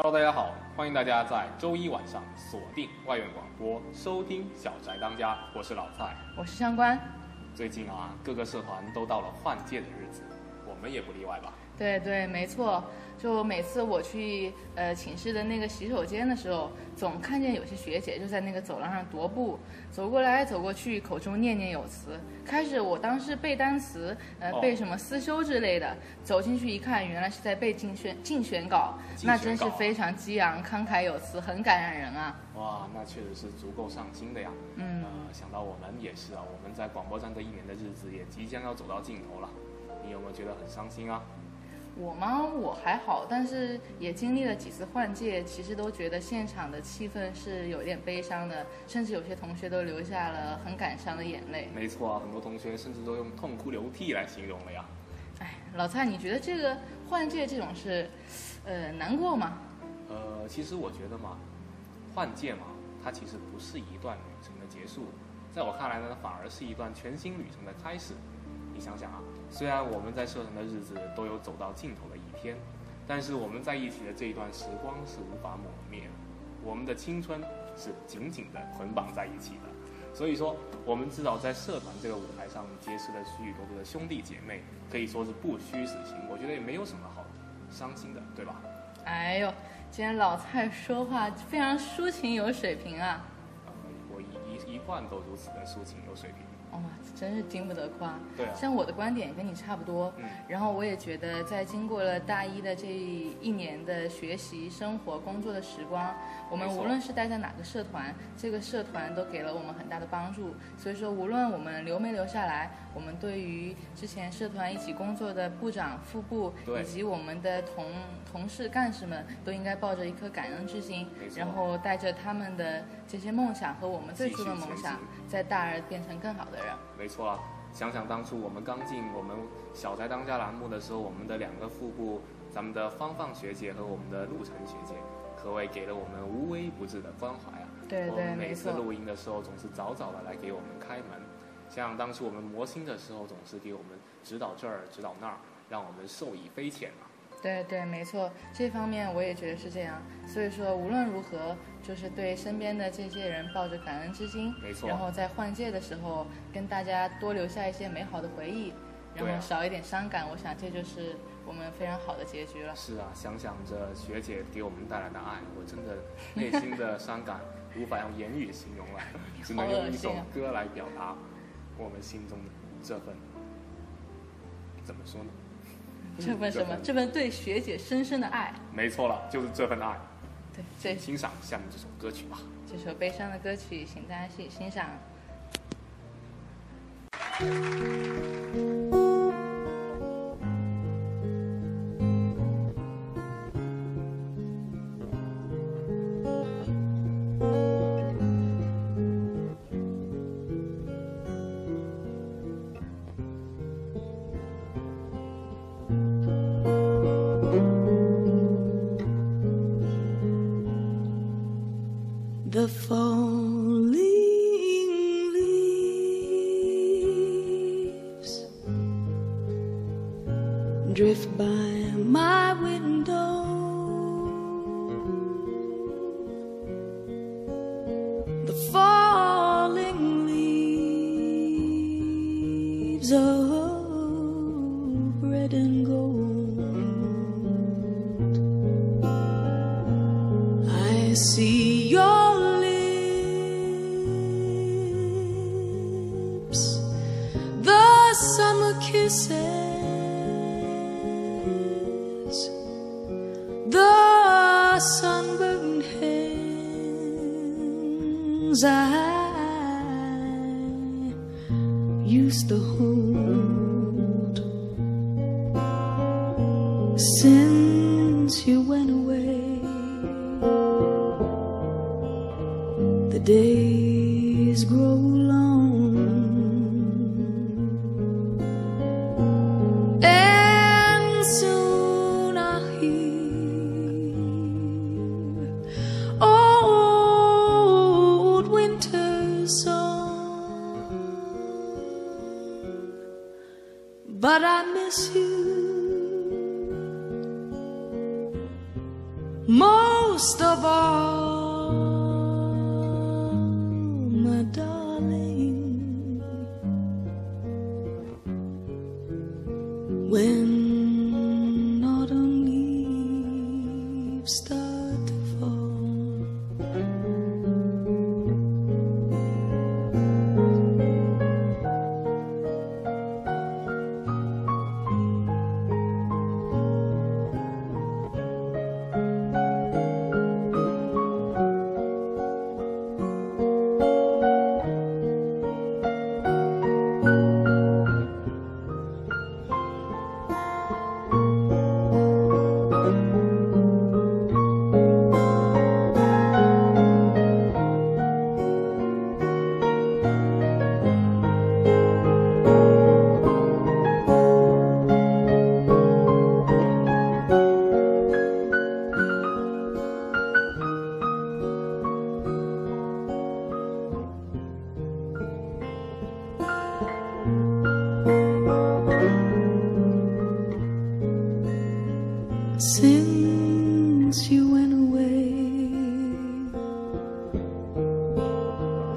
Hello，大家好，欢迎大家在周一晚上锁定外院广播收听《小宅当家》，我是老蔡。我是上官。最近啊，各个社团都到了换届的日子，我们也不例外吧？对对，没错。就每次我去呃寝室的那个洗手间的时候，总看见有些学姐就在那个走廊上踱步，走过来走过去，口中念念有词。开始我当时背单词，呃，哦背什么思修之类的，走进去一看，原来是在背竞选竞选稿，那真是非常激昂、慷慨有词，很感染人啊。哇，那确实是足够上心的呀。嗯呃，想到我们也是啊，我们在广播站这一年的日子也即将要走到尽头了，你有没有觉得很伤心啊？我吗？我还好，但是也经历了几次换届，其实都觉得现场的气氛是有点悲伤的，甚至有些同学都流下了很感伤的眼泪。没错啊，很多同学甚至都用痛哭流涕来形容了呀。哎，老蔡，你觉得这个换届这种事，呃，难过吗？呃，其实我觉得嘛，换届嘛，它其实不是一段旅程的结束，在我看来呢，反而是一段全新旅程的开始。你想想啊，虽然我们在社团的日子都有走到尽头的一天，但是我们在一起的这一段时光是无法抹灭的，我们的青春是紧紧的捆绑在一起的。所以说，我们至少在社团这个舞台上结识了许许多多的兄弟姐妹，可以说是不虚此行。我觉得也没有什么好伤心的，对吧？哎呦，今天老蔡说话非常抒情有水平啊！呃，我一一一贯都如此的抒情有水平。哇、真是经不得夸。对啊。像我的观点跟你差不多，嗯。然后我也觉得，在经过了大一的这一年的学习、生活、工作的时光，我们无论是待在哪个社团，这个社团都给了我们很大的帮助。所以说，无论我们留没留下来，我们对于之前社团一起工作的部长、副部，对以及我们的同同事、干事们，都应该抱着一颗感恩之心然后带着他们的这些梦想和我们最初的梦想，在大二变成更好的人。没错啊，想想当初我们刚进我们小宅当家栏目的时候，我们的两个副部，咱们的芳芳学姐和我们的陆晨学姐，可谓给了我们无微不至的关怀啊。对对，我们每。次录音的时候，总是早早的来给我们开门。像当初我们磨心的时候，总是给我们指导这儿，指导那儿，让我们受益匪浅啊。对对，没错，这方面我也觉得是这样。所以说，无论如何，就是对身边的这些人抱着感恩之心，没错然后在换届的时候，跟大家多留下一些美好的回忆，然后少一点伤感。我想这就是我们非常好的结局了。是啊，想想着学姐给我们带来的爱，我真的内心的伤感无法用言语形容了，只能用一首歌来表达我们心中的这份怎么说呢？这份什么？这份对学姐深深的爱。没错了，就是这份爱。对，这欣赏下面这首歌曲吧。这首悲伤的歌曲，请大家去欣赏。Falling leaves drift by my window. The falling leaves of summer kisses, the sunburned arms I used to hold since you went away. The days But I miss you most of all, Está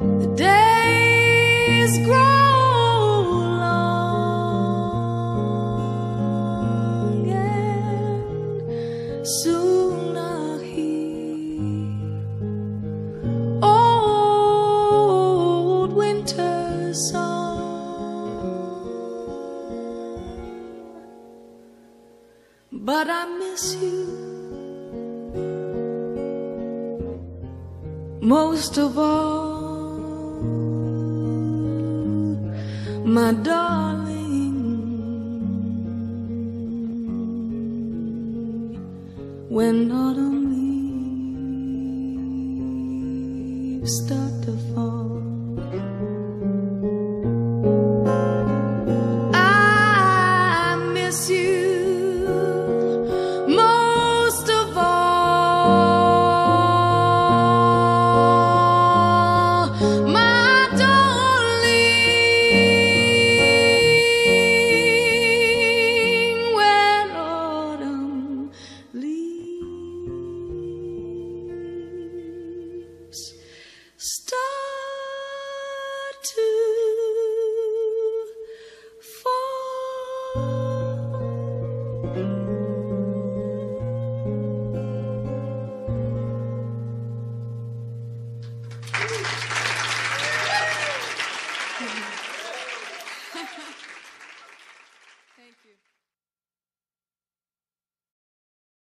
The days grow long, and soon I'll hear old winter's song. But I miss you most of all, my darling. When autumn leaves start